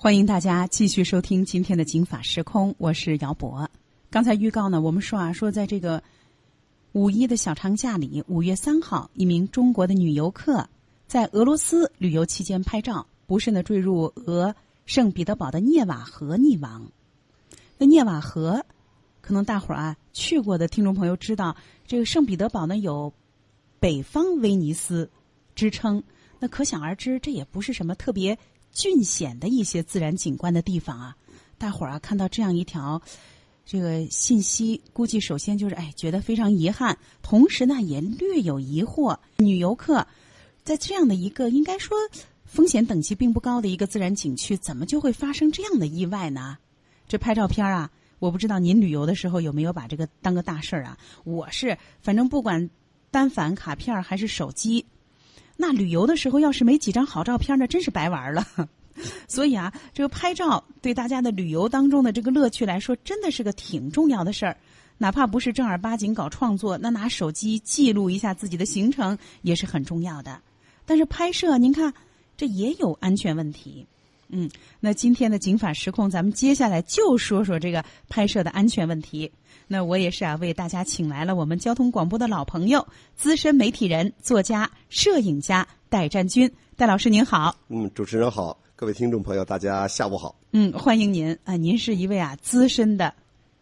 欢迎大家继续收听今天的《警法时空》，我是姚博。刚才预告呢，我们说啊，说在这个五一的小长假里，五月三号，一名中国的女游客在俄罗斯旅游期间拍照，不慎的坠入俄圣彼得堡的涅瓦河溺亡。那涅瓦河，可能大伙儿啊去过的听众朋友知道，这个圣彼得堡呢有北方威尼斯之称，那可想而知，这也不是什么特别。峻险的一些自然景观的地方啊，大伙儿啊看到这样一条这个信息，估计首先就是哎觉得非常遗憾，同时呢也略有疑惑。女游客在这样的一个应该说风险等级并不高的一个自然景区，怎么就会发生这样的意外呢？这拍照片啊，我不知道您旅游的时候有没有把这个当个大事儿啊？我是反正不管单反、卡片还是手机。那旅游的时候，要是没几张好照片，那真是白玩了。所以啊，这个拍照对大家的旅游当中的这个乐趣来说，真的是个挺重要的事儿。哪怕不是正儿八经搞创作，那拿手机记录一下自己的行程也是很重要的。但是拍摄，您看这也有安全问题。嗯，那今天的《警法时空》，咱们接下来就说说这个拍摄的安全问题。那我也是啊，为大家请来了我们交通广播的老朋友、资深媒体人、作家、摄影家戴占军。戴老师您好。嗯，主持人好，各位听众朋友，大家下午好。嗯，欢迎您啊，您是一位啊资深的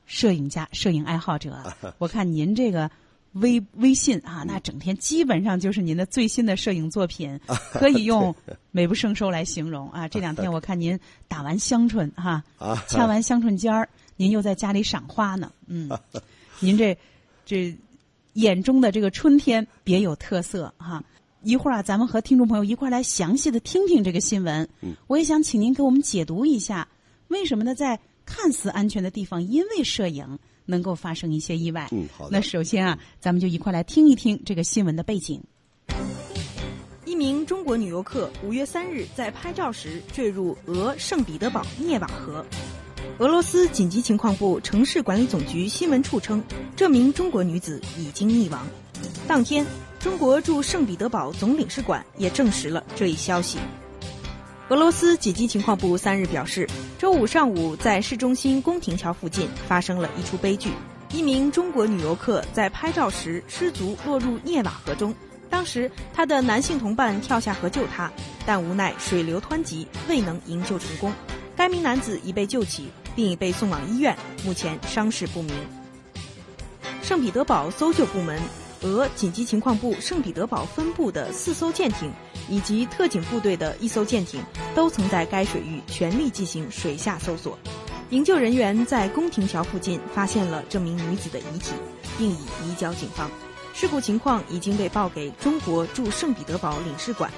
摄影家、摄影爱好者。我看您这个。微微信啊，那整天基本上就是您的最新的摄影作品，可以用美不胜收来形容啊。这两天我看您打完香椿哈，掐完香椿尖儿，您又在家里赏花呢。嗯，您这这眼中的这个春天别有特色哈。一会儿啊，咱们和听众朋友一块儿来详细的听听这个新闻。我也想请您给我们解读一下，为什么呢？在看似安全的地方，因为摄影。能够发生一些意外。嗯，好的。那首先啊，咱们就一块来听一听这个新闻的背景。一名中国女游客五月三日在拍照时坠入俄圣彼得堡涅瓦河。俄罗斯紧急情况部城市管理总局新闻处称，这名中国女子已经溺亡。当天，中国驻圣彼得堡总领事馆也证实了这一消息。俄罗斯紧急情况部三日表示，周五上午在市中心宫廷桥附近发生了一出悲剧，一名中国女游客在拍照时失足落入涅瓦河中。当时，她的男性同伴跳下河救她，但无奈水流湍急，未能营救成功。该名男子已被救起，并已被送往医院，目前伤势不明。圣彼得堡搜救部门。俄紧急情况部圣彼得堡分部的四艘舰艇，以及特警部队的一艘舰艇，都曾在该水域全力进行水下搜索。营救人员在宫廷桥附近发现了这名女子的遗体，并已移交警方。事故情况已经被报给中国驻圣彼得堡领事馆。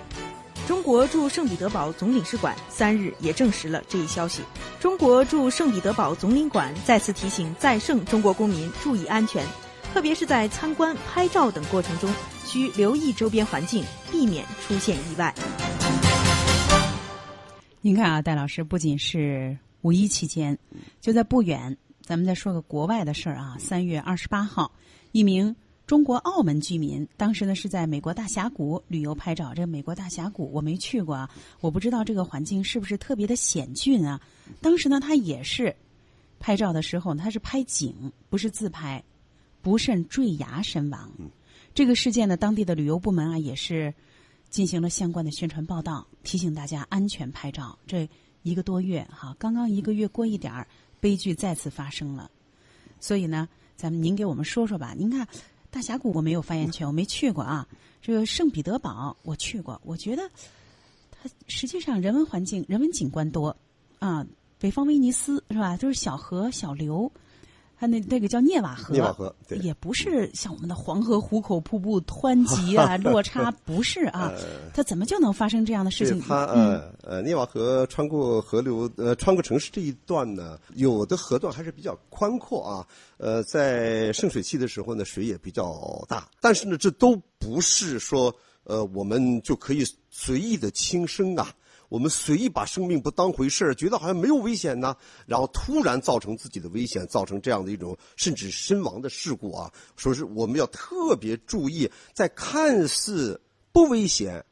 中国驻圣彼得堡总领事馆三日也证实了这一消息。中国驻圣彼得堡总领馆再次提醒在圣中国公民注意安全。特别是在参观、拍照等过程中，需留意周边环境，避免出现意外。您看啊，戴老师，不仅是五一期间，就在不远，咱们再说个国外的事儿啊。三月二十八号，一名中国澳门居民，当时呢是在美国大峡谷旅游拍照。这美国大峡谷我没去过啊，我不知道这个环境是不是特别的险峻啊。当时呢，他也是拍照的时候，他是拍景，不是自拍。不慎坠崖身亡，这个事件呢，当地的旅游部门啊也是进行了相关的宣传报道，提醒大家安全拍照。这一个多月哈，刚刚一个月过一点儿，悲剧再次发生了。所以呢，咱们您给我们说说吧。您看大峡谷我没有发言权，我没去过啊。这个圣彼得堡我去过，我觉得它实际上人文环境、人文景观多啊。北方威尼斯是吧？都是小河小流。它那那个叫涅瓦河，涅瓦河也不是像我们的黄河壶口瀑布湍急啊，落差不是啊，它怎么就能发生这样的事情？它呃呃，涅瓦河穿过河流呃，穿过城市这一段呢，有的河段还是比较宽阔啊，呃，在盛水期的时候呢，水也比较大，但是呢，这都不是说呃，我们就可以随意的轻生啊。我们随意把生命不当回事儿，觉得好像没有危险呢，然后突然造成自己的危险，造成这样的一种甚至身亡的事故啊！说是我们要特别注意，在看似不危险、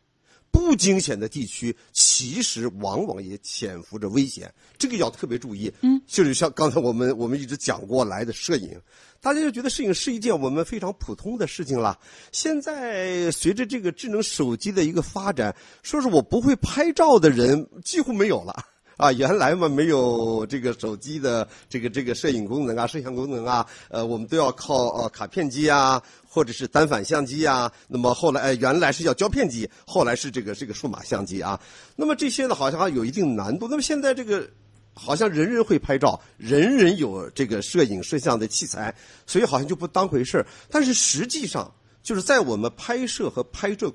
不惊险的地区，其实往往也潜伏着危险，这个要特别注意。嗯，就是像刚才我们我们一直讲过来的摄影，大家就觉得摄影是一件我们非常普通的事情了。现在随着这个智能手机的一个发展，说是我不会拍照的人几乎没有了。啊，原来嘛没有这个手机的这个这个摄影功能啊、摄像功能啊，呃，我们都要靠呃卡片机啊，或者是单反相机啊。那么后来，呃，原来是叫胶片机，后来是这个这个数码相机啊。那么这些呢，好像还有一定难度。那么现在这个好像人人会拍照，人人有这个摄影摄像的器材，所以好像就不当回事儿。但是实际上，就是在我们拍摄和拍摄。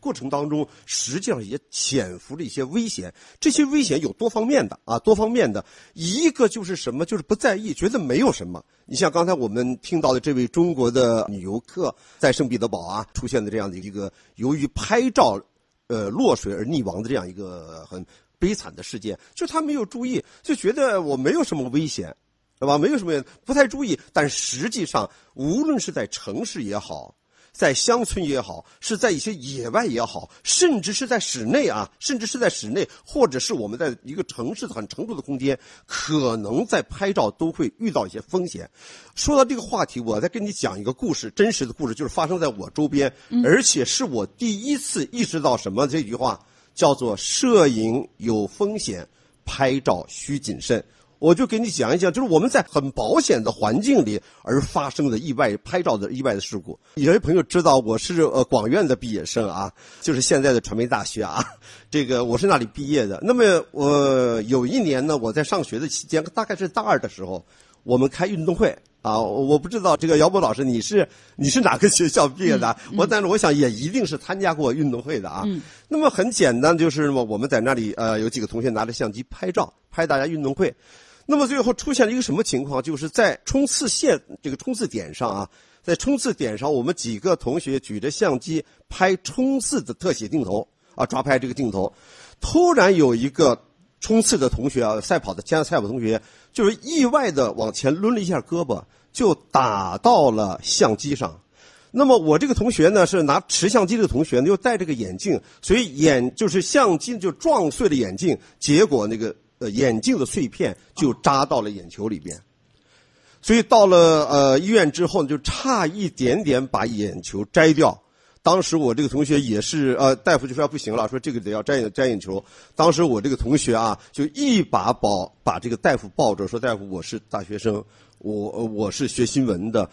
过程当中，实际上也潜伏着一些危险。这些危险有多方面的啊，多方面的。一个就是什么，就是不在意，觉得没有什么。你像刚才我们听到的这位中国的女游客在圣彼得堡啊出现的这样的一个由于拍照，呃落水而溺亡的这样一个很悲惨的事件，就他没有注意，就觉得我没有什么危险，对吧？没有什么，不太注意。但实际上，无论是在城市也好。在乡村也好，是在一些野外也好，甚至是在室内啊，甚至是在室内，或者是我们在一个城市很成熟的空间，可能在拍照都会遇到一些风险。说到这个话题，我再跟你讲一个故事，真实的故事，就是发生在我周边，而且是我第一次意识到什么这句话，叫做“摄影有风险，拍照需谨慎”。我就给你讲一讲，就是我们在很保险的环境里而发生的意外拍照的意外的事故。有些朋友知道我是呃广院的毕业生啊，就是现在的传媒大学啊，这个我是那里毕业的。那么我有一年呢，我在上学的期间，大概是大二的时候，我们开运动会啊，我不知道这个姚波老师你是你是哪个学校毕业的？我但是我想也一定是参加过运动会的啊。那么很简单，就是么我们在那里呃有几个同学拿着相机拍照，拍大家运动会。那么最后出现了一个什么情况？就是在冲刺线这个冲刺点上啊，在冲刺点上，我们几个同学举着相机拍冲刺的特写镜头啊，抓拍这个镜头。突然有一个冲刺的同学啊，赛跑的加赛跑同学，就是意外的往前抡了一下胳膊，就打到了相机上。那么我这个同学呢，是拿持相机的同学呢，又戴着个眼镜，所以眼就是相机就撞碎了眼镜，结果那个。呃，眼镜的碎片就扎到了眼球里边，所以到了呃医院之后，就差一点点把眼球摘掉。当时我这个同学也是，呃，大夫就说不行了，说这个得要摘眼摘眼球。当时我这个同学啊，就一把抱把这个大夫抱着，说大夫，我是大学生，我我是学新闻的，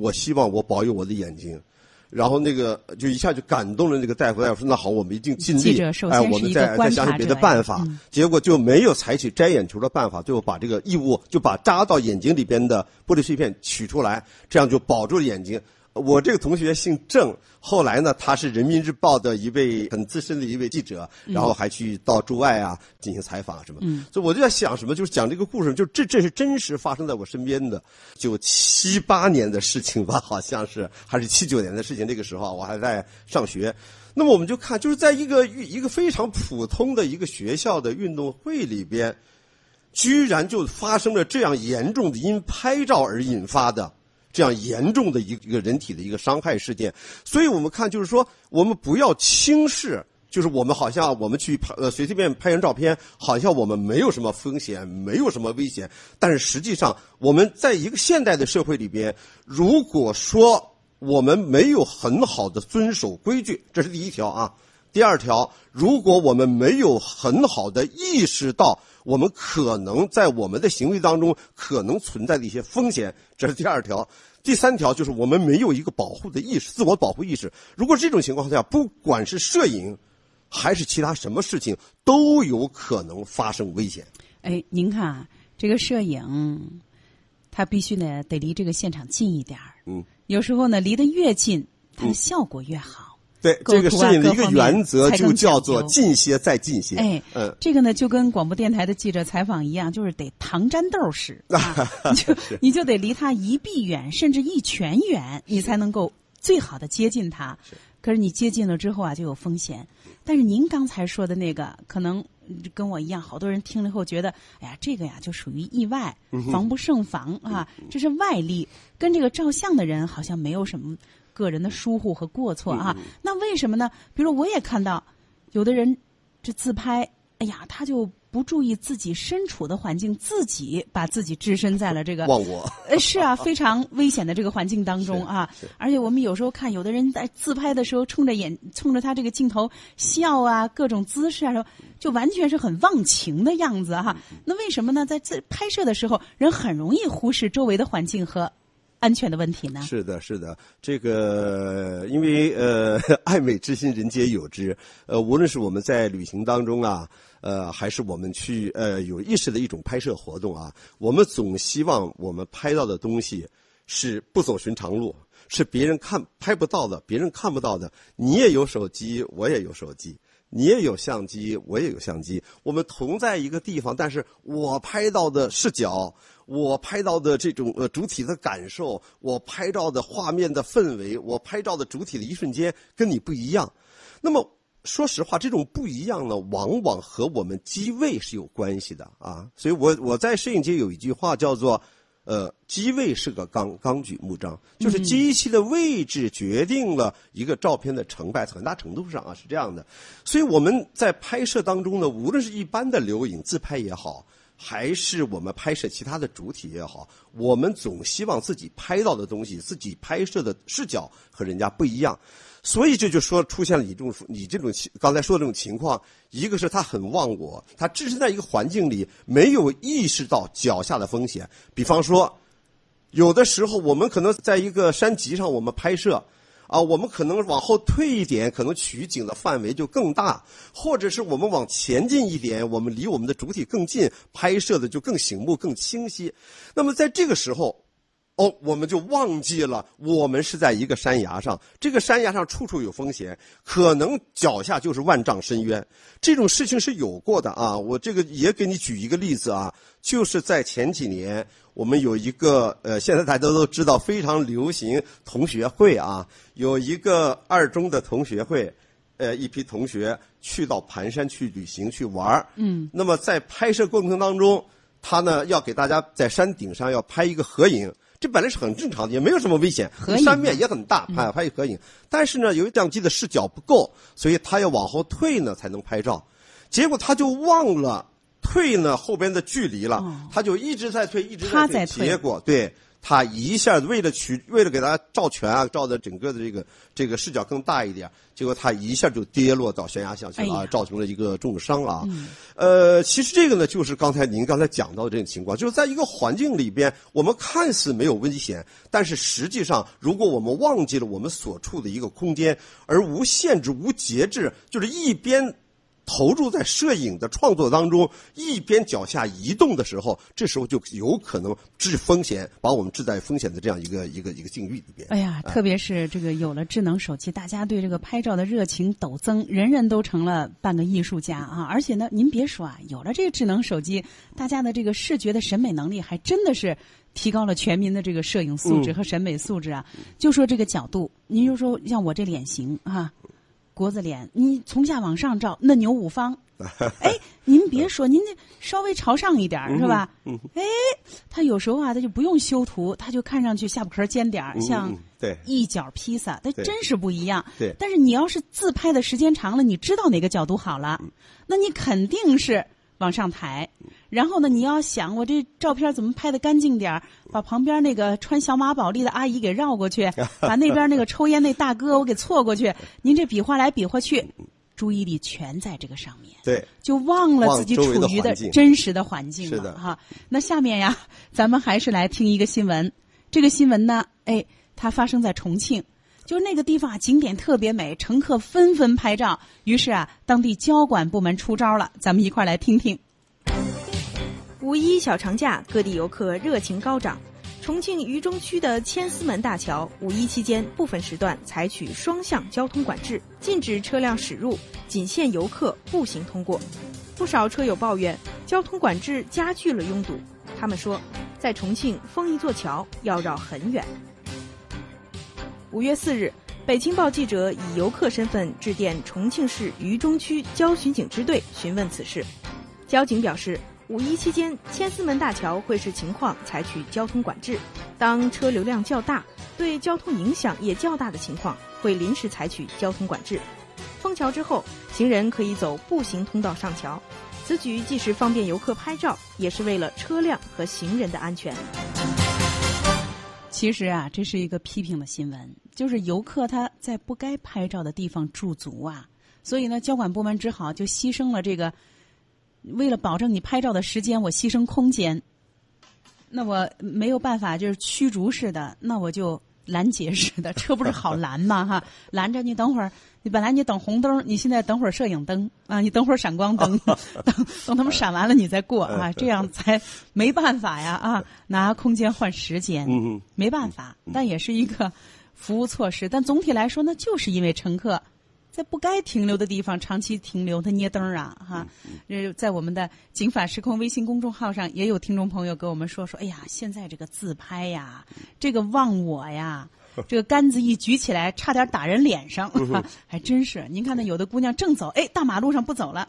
我希望我保佑我的眼睛。然后那个就一下就感动了那个大夫，大夫说：“那好，我们一定尽力。哎，我们再再想想别的办法。”结果就没有采取摘眼球的办法，最后把这个异物就把扎到眼睛里边的玻璃碎片取出来，这样就保住了眼睛。我这个同学姓郑，后来呢，他是人民日报的一位很资深的一位记者，然后还去到驻外啊进行采访什么。所以我就在想什么，就是讲这个故事，就这这是真实发生在我身边的，就七八年的事情吧，好像是还是七九年的事情。那个时候我还在上学，那么我们就看，就是在一个一个非常普通的一个学校的运动会里边，居然就发生了这样严重的因拍照而引发的。这样严重的一一个人体的一个伤害事件，所以我们看就是说，我们不要轻视，就是我们好像我们去拍呃随随便拍张照片，好像我们没有什么风险，没有什么危险。但是实际上，我们在一个现代的社会里边，如果说我们没有很好的遵守规矩，这是第一条啊。第二条，如果我们没有很好的意识到我们可能在我们的行为当中可能存在的一些风险，这是第二条。第三条就是我们没有一个保护的意识，自我保护意识。如果这种情况下，不管是摄影还是其他什么事情，都有可能发生危险。哎，您看啊，这个摄影，它必须呢得离这个现场近一点儿。嗯，有时候呢离得越近，它的效果越好。对，这个摄影的一个原则就叫做近些再近些。哎，嗯，这个呢就跟广播电台的记者采访一样，就是得糖粘豆式，啊，你就你就得离他一臂远，甚至一拳远，你才能够最好的接近他。可是你接近了之后啊，就有风险。但是您刚才说的那个，可能跟我一样，好多人听了后觉得，哎呀，这个呀就属于意外，防不胜防啊，这是外力，跟这个照相的人好像没有什么。个人的疏忽和过错啊，那为什么呢？比如我也看到，有的人这自拍，哎呀，他就不注意自己身处的环境，自己把自己置身在了这个忘我。呃，是啊，非常危险的这个环境当中啊。而且我们有时候看，有的人在自拍的时候，冲着眼冲着他这个镜头笑啊，各种姿势啊，就完全是很忘情的样子哈。那为什么呢？在自拍摄的时候，人很容易忽视周围的环境和。安全的问题呢？是的，是的，这个因为呃，爱美之心，人皆有之。呃，无论是我们在旅行当中啊，呃，还是我们去呃有意识的一种拍摄活动啊，我们总希望我们拍到的东西是不走寻常路，是别人看拍不到的，别人看不到的。你也有手机，我也有手机。你也有相机，我也有相机，我们同在一个地方，但是我拍到的视角，我拍到的这种呃主体的感受，我拍照的画面的氛围，我拍照的主体的一瞬间跟你不一样。那么说实话，这种不一样呢，往往和我们机位是有关系的啊。所以我我在摄影界有一句话叫做。呃，机位是个纲纲举目张，就是机器的位置决定了一个照片的成败，很大程度上啊是这样的。所以我们在拍摄当中呢，无论是一般的留影自拍也好，还是我们拍摄其他的主体也好，我们总希望自己拍到的东西，自己拍摄的视角和人家不一样。所以这就说出现了你这种你这种刚才说的这种情况，一个是他很忘我，他置身在一个环境里，没有意识到脚下的风险。比方说，有的时候我们可能在一个山脊上，我们拍摄，啊，我们可能往后退一点，可能取景的范围就更大；或者是我们往前进一点，我们离我们的主体更近，拍摄的就更醒目、更清晰。那么在这个时候。哦，我们就忘记了，我们是在一个山崖上，这个山崖上处处有风险，可能脚下就是万丈深渊。这种事情是有过的啊，我这个也给你举一个例子啊，就是在前几年，我们有一个呃，现在大家都知道非常流行同学会啊，有一个二中的同学会，呃，一批同学去到盘山去旅行去玩儿，嗯，那么在拍摄过程当中，他呢要给大家在山顶上要拍一个合影。这本来是很正常的，也没有什么危险。山面也很大，拍拍一合影。但是呢，由于相机的视角不够，所以他要往后退呢才能拍照。结果他就忘了退呢后边的距离了，他就一直在退，一直在退。结果对。他一下为了取，为了给大家照全啊，照的整个的这个这个视角更大一点，结果他一下就跌落到悬崖下去了，造成了一个重伤啊。呃，其实这个呢，就是刚才您刚才讲到的这种情况，就是在一个环境里边，我们看似没有危险，但是实际上，如果我们忘记了我们所处的一个空间，而无限制、无节制，就是一边。投入在摄影的创作当中，一边脚下移动的时候，这时候就有可能置风险，把我们置在风险的这样一个一个一个境遇里边。哎呀，特别是这个有了智能手机，大家对这个拍照的热情陡增，人人都成了半个艺术家啊！而且呢，您别说啊，有了这个智能手机，大家的这个视觉的审美能力还真的是提高了全民的这个摄影素质和审美素质啊！就说这个角度，您就说像我这脸型啊。国字脸，你从下往上照，嫩牛五方。哎，您别说，您这稍微朝上一点儿是吧？哎，他有时候啊，他就不用修图，他就看上去下巴壳尖点儿，像一角披萨，他真是不一样。对，但是你要是自拍的时间长了，你知道哪个角度好了，那你肯定是。往上抬，然后呢，你要想我这照片怎么拍的干净点儿，把旁边那个穿小马宝莉的阿姨给绕过去，把那边那个抽烟那大哥我给错过去，您这比划来比划去，注意力全在这个上面，对，就忘了自己处于的真实的环境了哈。那下面呀，咱们还是来听一个新闻，这个新闻呢，哎，它发生在重庆。就那个地方啊，景点特别美，乘客纷纷拍照。于是啊，当地交管部门出招了，咱们一块儿来听听。五一小长假，各地游客热情高涨。重庆渝中区的千厮门大桥，五一期间部分时段采取双向交通管制，禁止车辆驶入，仅限游客步行通过。不少车友抱怨，交通管制加剧了拥堵。他们说，在重庆封一座桥要绕很远。五月四日，北青报记者以游客身份致电重庆市渝中区交巡警支队询问此事。交警表示，五一期间千厮门大桥会视情况采取交通管制，当车流量较大、对交通影响也较大的情况，会临时采取交通管制。封桥之后，行人可以走步行通道上桥。此举既是方便游客拍照，也是为了车辆和行人的安全。其实啊，这是一个批评的新闻，就是游客他在不该拍照的地方驻足啊，所以呢，交管部门只好就牺牲了这个，为了保证你拍照的时间，我牺牲空间。那我没有办法，就是驱逐似的，那我就拦截似的，这不是好拦吗？哈，拦着你等会儿，你本来你等红灯，你现在等会儿摄影灯啊，你等会儿闪光灯，等等他们闪完了你再过啊，这样才没办法呀啊，拿空间换时间，嗯没办法，但也是一个服务措施。但总体来说呢，就是因为乘客。在不该停留的地方长期停留，他捏灯啊，哈！呃，在我们的“警法时空”微信公众号上，也有听众朋友给我们说说：“哎呀，现在这个自拍呀，这个忘我呀，这个杆子一举起来，差点打人脸上，还真是。您看那有的姑娘正走，哎，大马路上不走了。”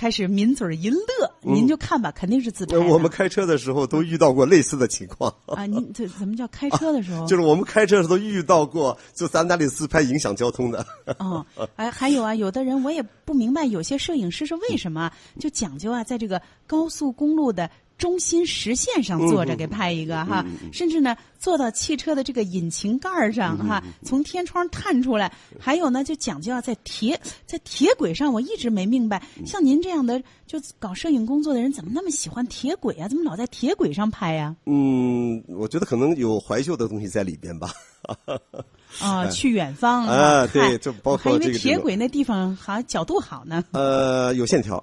开始抿嘴一乐，您就看吧，肯定是自拍。我们开车的时候都遇到过类似的情况啊！您这怎么叫开车的时候？就是我们开车的时候遇到过，就咱那里自拍影响交通的。哦，哎还有啊，有的人我也不明白，有些摄影师是为什么就讲究啊，在这个高速公路的。中心实线上坐着给拍一个哈，甚至呢坐到汽车的这个引擎盖上哈，从天窗探出来。还有呢，就讲究要在铁在铁轨上，我一直没明白，像您这样的就搞摄影工作的人，怎么那么喜欢铁轨啊？怎么老在铁轨上拍呀？嗯，我觉得可能有怀旧的东西在里边吧。啊，去远方啊，对，就包括这个铁轨那地方好像角度好呢。呃，有线条，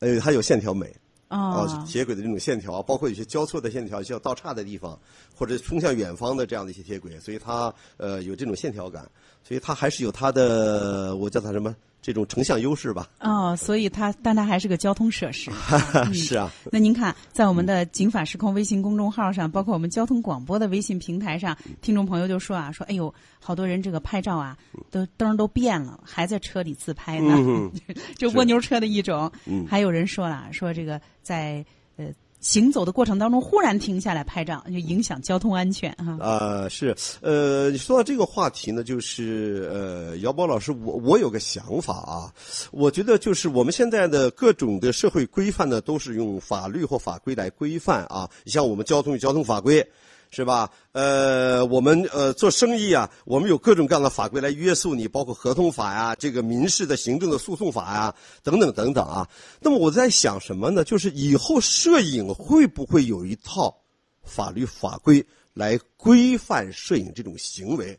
呃，还有线条美。啊，铁轨的这种线条，包括有些交错的线条，需要道岔的地方，或者冲向远方的这样的一些铁轨，所以它呃有这种线条感，所以它还是有它的，我叫它什么？这种成像优势吧。哦，所以它，但它还是个交通设施。是啊。那您看，在我们的“警法时空”微信公众号上，包括我们交通广播的微信平台上，听众朋友就说啊，说哎呦，好多人这个拍照啊，都灯都变了，还在车里自拍呢，就蜗牛车的一种。还有人说了，说这个在呃。行走的过程当中，忽然停下来拍照，就影响交通安全哈。啊，是，呃，你说到这个话题呢，就是呃，姚波老师，我我有个想法啊，我觉得就是我们现在的各种的社会规范呢，都是用法律或法规来规范啊，你像我们交通与交通法规。是吧？呃，我们呃做生意啊，我们有各种各样的法规来约束你，包括合同法呀、这个民事的行政的诉讼法呀，等等等等啊。那么我在想什么呢？就是以后摄影会不会有一套法律法规来规范摄影这种行为？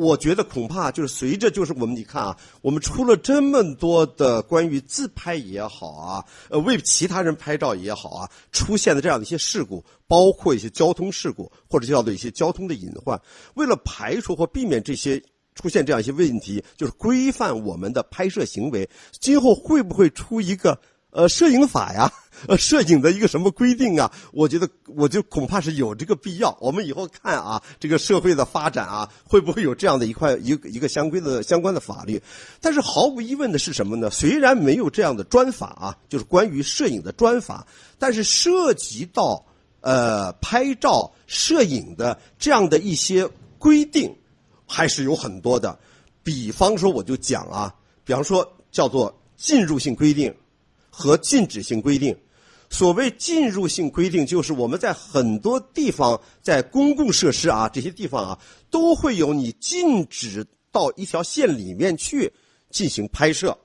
我觉得恐怕就是随着就是我们你看啊，我们出了这么多的关于自拍也好啊，呃为其他人拍照也好啊，出现的这样的一些事故，包括一些交通事故或者叫做一些交通的隐患，为了排除或避免这些出现这样一些问题，就是规范我们的拍摄行为，今后会不会出一个？呃，摄影法呀，呃，摄影的一个什么规定啊？我觉得，我就恐怕是有这个必要。我们以后看啊，这个社会的发展啊，会不会有这样的一块一个一个相关的相关的法律？但是毫无疑问的是什么呢？虽然没有这样的专法啊，就是关于摄影的专法，但是涉及到呃拍照摄影的这样的一些规定，还是有很多的。比方说，我就讲啊，比方说叫做进入性规定。和禁止性规定，所谓进入性规定，就是我们在很多地方，在公共设施啊这些地方啊，都会有你禁止到一条线里面去进行拍摄，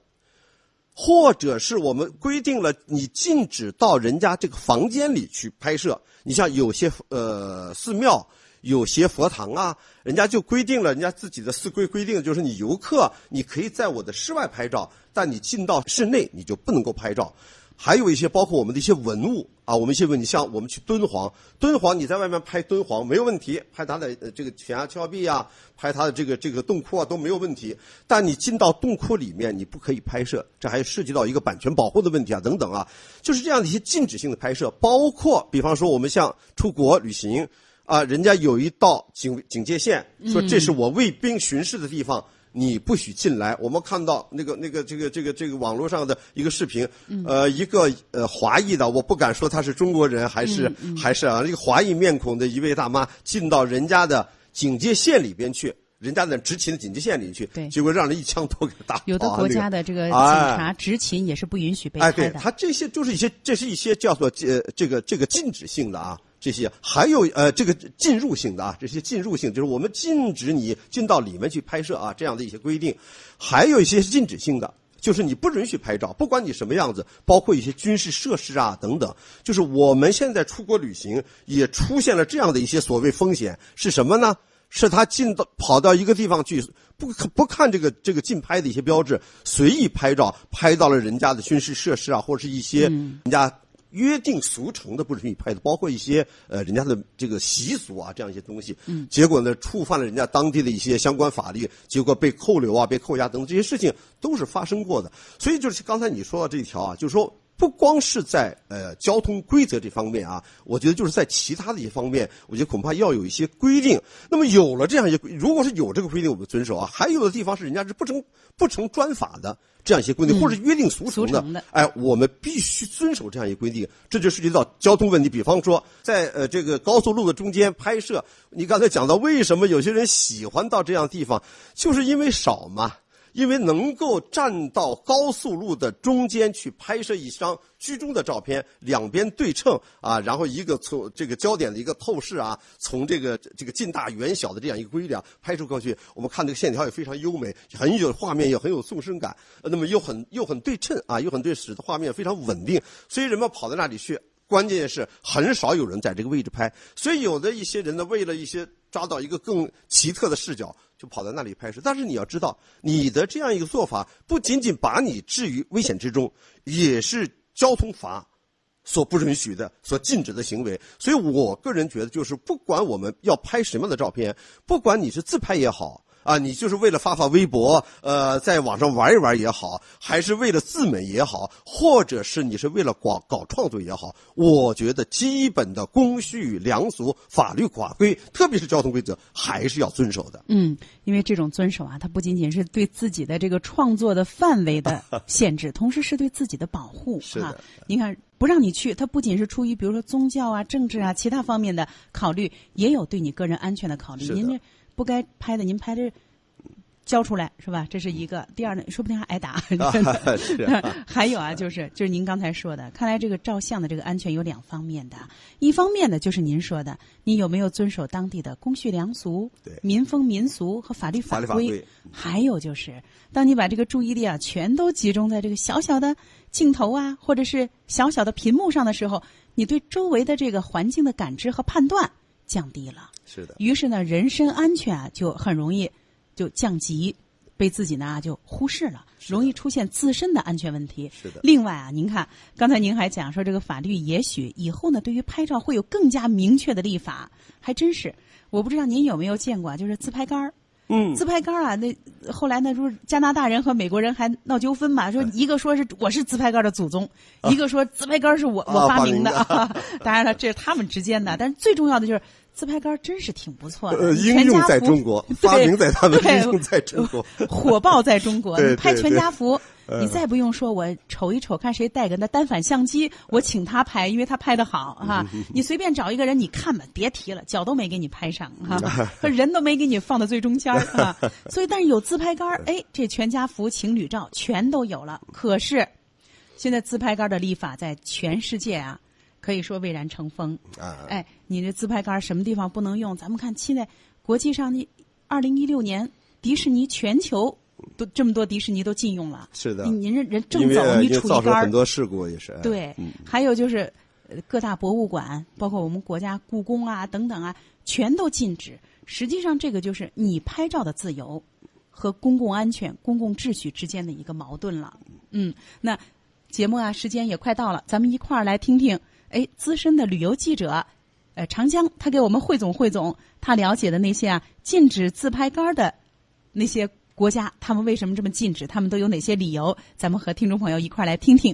或者是我们规定了你禁止到人家这个房间里去拍摄。你像有些呃寺庙。有些佛堂啊，人家就规定了，人家自己的寺规规定，就是你游客你可以在我的室外拍照，但你进到室内你就不能够拍照。还有一些包括我们的一些文物啊，我们一些问题，像我们去敦煌，敦煌你在外面拍敦煌没有问题，拍它的呃这个悬崖峭壁啊，拍它的这个这个洞窟啊都没有问题。但你进到洞窟里面，你不可以拍摄，这还涉及到一个版权保护的问题啊，等等啊，就是这样的一些禁止性的拍摄，包括比方说我们像出国旅行。啊，人家有一道警警戒线，说这是我卫兵巡视的地方，你不许进来。我们看到那个那个这个这个这个网络上的一个视频，呃，一个呃华裔的，我不敢说他是中国人还是还是啊，一个华裔面孔的一位大妈进到人家的警戒线里边去，人家的执勤的警戒线里去，对结果让人一枪头给打。有的国家的这个警哎察执勤也是不允许被哎。对，他这些就是一些，这是一些叫做呃这个这个禁止性的啊，这些还有呃这个进入性的啊，这些进入性就是我们禁止你进到里面去拍摄啊这样的一些规定，还有一些是禁止性的。就是你不允许拍照，不管你什么样子，包括一些军事设施啊等等。就是我们现在出国旅行也出现了这样的一些所谓风险，是什么呢？是他进到跑到一个地方去，不不看这个这个竞拍的一些标志，随意拍照，拍到了人家的军事设施啊，或者是一些人家约定俗成的不允许拍的，包括一些呃人家的这个习俗啊这样一些东西。嗯，结果呢触犯了人家当地的一些相关法律，结果被扣留啊、被扣押等等这些事情都是发生过的。所以就是刚才你说到这一条啊，就是说。不光是在呃交通规则这方面啊，我觉得就是在其他的一些方面，我觉得恐怕要有一些规定。那么有了这样一些规，如果是有这个规定，我们遵守啊；还有的地方是人家是不成不成专法的这样一些规定，或者是约定俗成的，哎，我们必须遵守这样一个规定。这就涉及到交通问题，比方说在呃这个高速路的中间拍摄，你刚才讲到为什么有些人喜欢到这样地方，就是因为少嘛。因为能够站到高速路的中间去拍摄一张居中的照片，两边对称啊，然后一个从这个焦点的一个透视啊，从这个这个近大远小的这样一个规律啊拍出过去，我们看这个线条也非常优美，很有画面也很有纵深感，那么又很又很对称啊，又很对，使得画面非常稳定，所以人们跑到那里去。关键是很少有人在这个位置拍，所以有的一些人呢，为了一些抓到一个更奇特的视角，就跑到那里拍摄。但是你要知道，你的这样一个做法，不仅仅把你置于危险之中，也是交通法所不允许的、所禁止的行为。所以我个人觉得，就是不管我们要拍什么样的照片，不管你是自拍也好。啊，你就是为了发发微博，呃，在网上玩一玩也好，还是为了自美也好，或者是你是为了搞搞创作也好，我觉得基本的公序良俗、法律法规，特别是交通规则，还是要遵守的。嗯，因为这种遵守啊，它不仅仅是对自己的这个创作的范围的 限制，同时是对自己的保护。是的啊，您看不让你去，它不仅是出于比如说宗教啊、政治啊其他方面的考虑，也有对你个人安全的考虑。您这不该拍的，您拍的交出来是吧？这是一个。第二呢，说不定还挨打。是啊 还有啊，就是就是您刚才说的，看来这个照相的这个安全有两方面的，一方面呢就是您说的，你有没有遵守当地的公序良俗、对民风民俗和法律法律法规？规还有就是，当你把这个注意力啊全都集中在这个小小的镜头啊，或者是小小的屏幕上的时候，你对周围的这个环境的感知和判断降低了。是的，于是呢，人身安全啊就很容易就降级，被自己呢就忽视了，容易出现自身的安全问题。是的另外啊，您看刚才您还讲说这个法律也许以后呢，对于拍照会有更加明确的立法，还真是。我不知道您有没有见过啊，就是自拍杆儿。嗯，自拍杆儿啊，那后来呢，就是加拿大人和美国人还闹纠纷嘛，说哎一个说是我是自拍杆儿的祖宗，一个说自拍杆儿是我我啊发明的。啊 当然了，这是他们之间的，但是最重要的就是自拍杆真是挺不错的。呃，应用全家福在中国，对发明在他们，对应用在中国。火爆在中国，你拍全家福，呃你再不用说我瞅一瞅看谁带个那单反相机，我请他拍，因为他拍的好哈。你随便找一个人，你看吧，别提了，脚都没给你拍上哈，和人都没给你放到最中间哈啊。所以，但是有自拍杆儿，哎，这全家福、情侣照全都有了。可是，现在自拍杆的立法在全世界啊，可以说蔚然成风。啊，哎，你这自拍杆儿什么地方不能用？咱们看现在国际上，你二零一六年迪士尼全球都这么多迪士尼都禁用了。是的您您这人正走，你杵一杆儿很，多事故，也是。哎对，嗯还有就是呃各大博物馆，包括我们国家故宫啊等等啊，全都禁止。实际上，这个就是你拍照的自由和公共安全、公共秩序之间的一个矛盾了。嗯，那节目啊，时间也快到了，咱们一块儿来听听，哎，资深的旅游记者，呃，长江，他给我们汇总汇总他了解的那些啊禁止自拍杆的那些国家，他们为什么这么禁止？他们都有哪些理由？咱们和听众朋友一块来听听。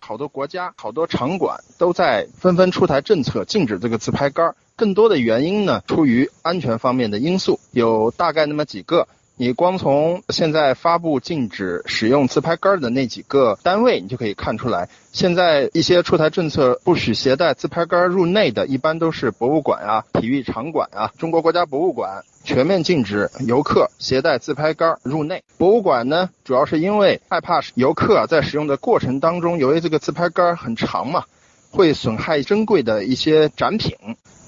好多国家、好多场馆都在纷纷出台政策，禁止这个自拍杆。更多的原因呢，出于安全方面的因素，有大概那么几个。你光从现在发布禁止使用自拍杆的那几个单位，你就可以看出来，现在一些出台政策不许携带自拍杆入内的，一般都是博物馆啊、体育场馆啊。中国国家博物馆全面禁止游客携带自拍杆入内。博物馆呢，主要是因为害怕游客在使用的过程当中，由于这个自拍杆很长嘛，会损害珍贵的一些展品。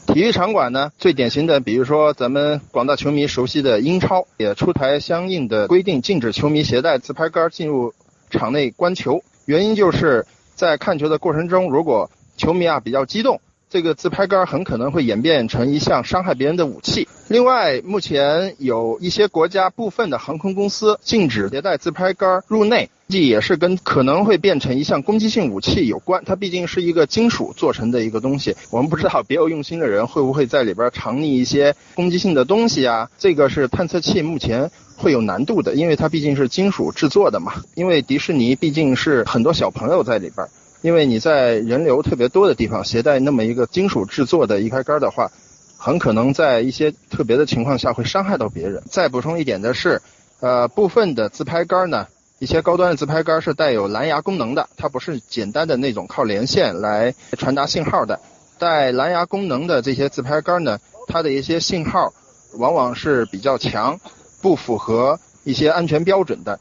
体育场馆呢，最典型的，比如说咱们广大球迷熟悉的英超，也出台相应的规定，禁止球迷携带自拍杆进入场内观球。原因就是在看球的过程中，如果球迷啊比较激动。这个自拍杆很可能会演变成一项伤害别人的武器。另外，目前有一些国家部分的航空公司禁止携带自拍杆入内，这也是跟可能会变成一项攻击性武器有关。它毕竟是一个金属做成的一个东西，我们不知道别有用心的人会不会在里边藏匿一些攻击性的东西啊？这个是探测器目前会有难度的，因为它毕竟是金属制作的嘛。因为迪士尼毕竟是很多小朋友在里边。因为你在人流特别多的地方携带那么一个金属制作的移开杆的话，很可能在一些特别的情况下会伤害到别人。再补充一点的是，呃，部分的自拍杆呢，一些高端的自拍杆是带有蓝牙功能的，它不是简单的那种靠连线来传达信号的。带蓝牙功能的这些自拍杆呢，它的一些信号往往是比较强，不符合一些安全标准的。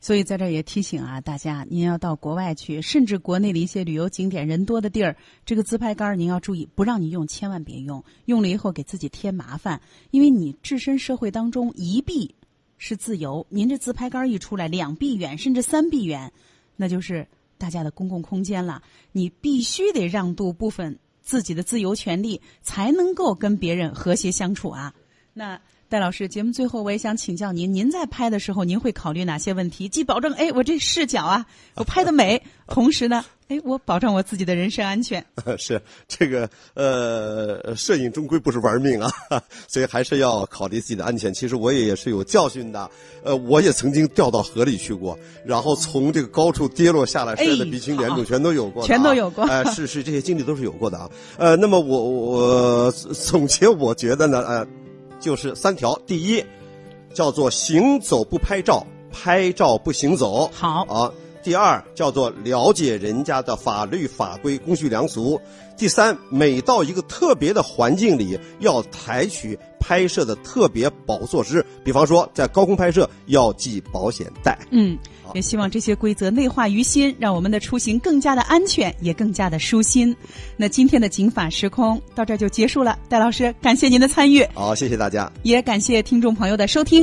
所以在这儿也提醒啊，大家，您要到国外去，甚至国内的一些旅游景点人多的地儿，这个自拍杆您要注意，不让你用，千万别用，用了以后给自己添麻烦。因为你置身社会当中，一臂是自由，您这自拍杆一出来，两臂远，甚至三臂远，那就是大家的公共空间了。你必须得让渡部分自己的自由权利，才能够跟别人和谐相处啊。那。戴老师，节目最后我也想请教您，您在拍的时候，您会考虑哪些问题？既保证哎我这视角啊，我拍的美，同时呢，哎我保证我自己的人身安全。是这个呃，摄影终归不是玩命啊，所以还是要考虑自己的安全。其实我也也是有教训的，呃，我也曾经掉到河里去过，然后从这个高处跌落下来，摔得鼻青脸肿，全都有过，全都有过。哎，是是，这些经历都是有过的啊。呃，那么我我总结，我觉得呢，呃。就是三条，第一，叫做行走不拍照，拍照不行走。好啊。第二，叫做了解人家的法律法规、公序良俗。第三，每到一个特别的环境里，要采取拍摄的特别保护措施。比方说，在高空拍摄要系保险带。嗯，也希望这些规则内化于心，让我们的出行更加的安全，也更加的舒心。那今天的《警法时空》到这就结束了，戴老师，感谢您的参与。好，谢谢大家，也感谢听众朋友的收听。